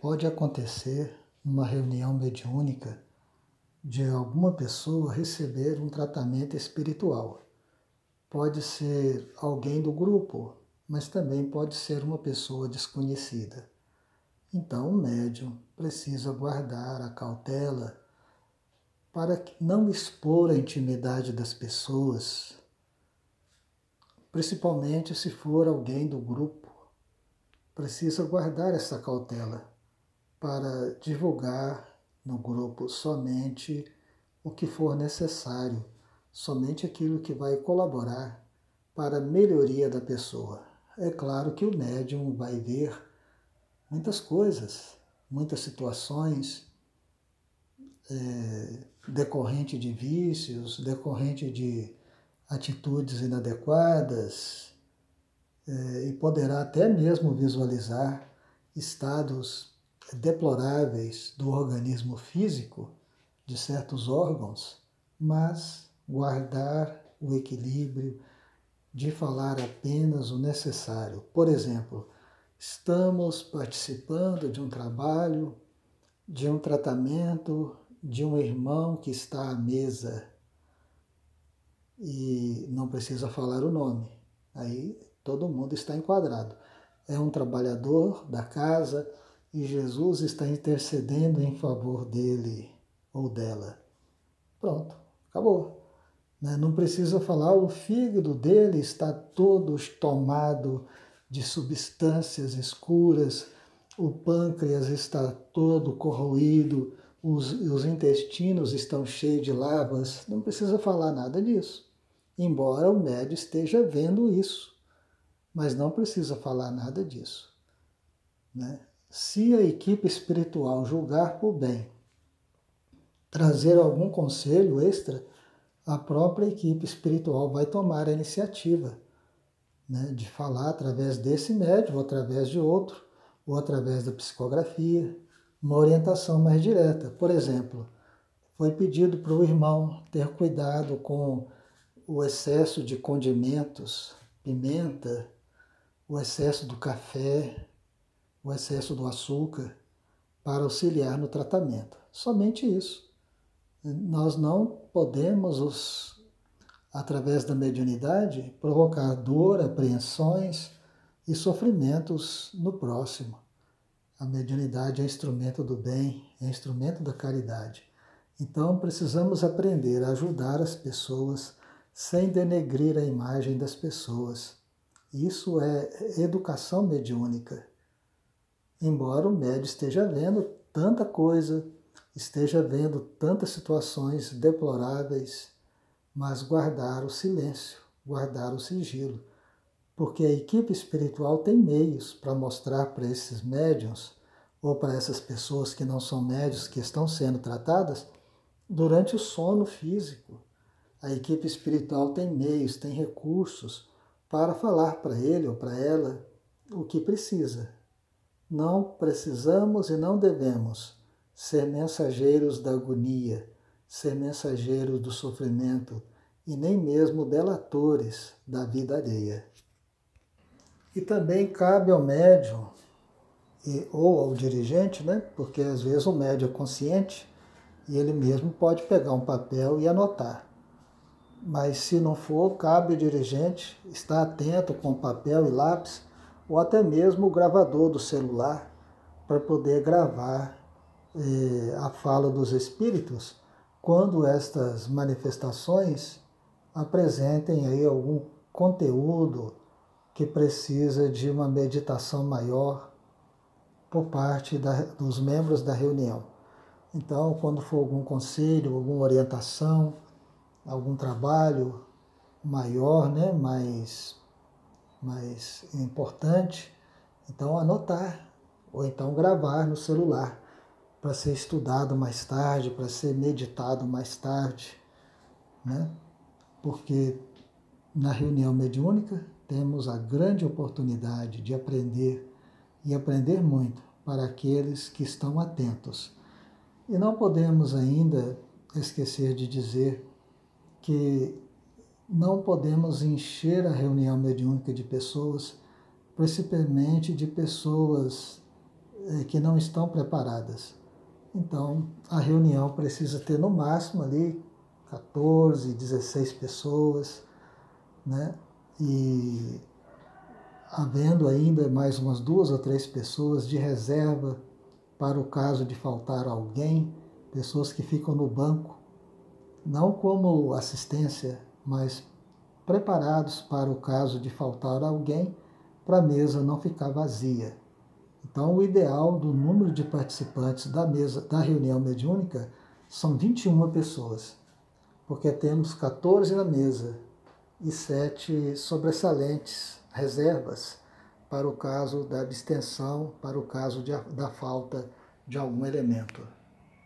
Pode acontecer numa reunião mediúnica de alguma pessoa receber um tratamento espiritual. Pode ser alguém do grupo, mas também pode ser uma pessoa desconhecida. Então, o médium precisa guardar a cautela para não expor a intimidade das pessoas, principalmente se for alguém do grupo. Precisa guardar essa cautela para divulgar no grupo somente o que for necessário, somente aquilo que vai colaborar para a melhoria da pessoa. É claro que o médium vai ver muitas coisas, muitas situações é, decorrente de vícios, decorrente de atitudes inadequadas, é, e poderá até mesmo visualizar estados deploráveis do organismo físico, de certos órgãos, mas guardar o equilíbrio de falar apenas o necessário. Por exemplo, estamos participando de um trabalho, de um tratamento de um irmão que está à mesa e não precisa falar o nome. Aí todo mundo está enquadrado. É um trabalhador da casa e Jesus está intercedendo em favor dele ou dela. Pronto, acabou. Né? Não precisa falar, o fígado dele está todo tomado de substâncias escuras, o pâncreas está todo corroído, os, os intestinos estão cheios de lavas. Não precisa falar nada disso. Embora o médio esteja vendo isso, mas não precisa falar nada disso. Né? Se a equipe espiritual julgar por bem trazer algum conselho extra, a própria equipe espiritual vai tomar a iniciativa né, de falar através desse médium, ou através de outro, ou através da psicografia, uma orientação mais direta. Por exemplo, foi pedido para o irmão ter cuidado com o excesso de condimentos, pimenta, o excesso do café, o excesso do açúcar para auxiliar no tratamento. Somente isso. Nós não podemos, os, através da mediunidade, provocar dor, apreensões e sofrimentos no próximo. A mediunidade é instrumento do bem, é instrumento da caridade. Então precisamos aprender a ajudar as pessoas sem denegrir a imagem das pessoas. Isso é educação mediúnica embora o médio esteja vendo tanta coisa, esteja vendo tantas situações deploráveis, mas guardar o silêncio, guardar o sigilo, porque a equipe espiritual tem meios para mostrar para esses médiums ou para essas pessoas que não são médios que estão sendo tratadas durante o sono físico. A equipe espiritual tem meios, tem recursos para falar para ele ou para ela o que precisa, não precisamos e não devemos ser mensageiros da agonia, ser mensageiros do sofrimento e nem mesmo delatores da vida alheia. E também cabe ao médium e, ou ao dirigente, né? porque às vezes o médium é consciente e ele mesmo pode pegar um papel e anotar. Mas se não for, cabe ao dirigente estar atento com papel e lápis ou até mesmo o gravador do celular para poder gravar eh, a fala dos espíritos quando estas manifestações apresentem aí algum conteúdo que precisa de uma meditação maior por parte da, dos membros da reunião. Então, quando for algum conselho, alguma orientação, algum trabalho maior, né, mais mais importante, então anotar ou então gravar no celular para ser estudado mais tarde, para ser meditado mais tarde, né? Porque na reunião mediúnica temos a grande oportunidade de aprender e aprender muito para aqueles que estão atentos. E não podemos ainda esquecer de dizer que não podemos encher a reunião mediúnica de pessoas, principalmente de pessoas é, que não estão preparadas. Então, a reunião precisa ter no máximo ali 14, 16 pessoas, né? E havendo ainda mais umas duas ou três pessoas de reserva para o caso de faltar alguém, pessoas que ficam no banco, não como assistência, mas preparados para o caso de faltar alguém, para a mesa não ficar vazia. Então, o ideal do número de participantes da mesa da reunião mediúnica são 21 pessoas, porque temos 14 na mesa e 7 sobressalentes, reservas, para o caso da abstenção, para o caso de, da falta de algum elemento.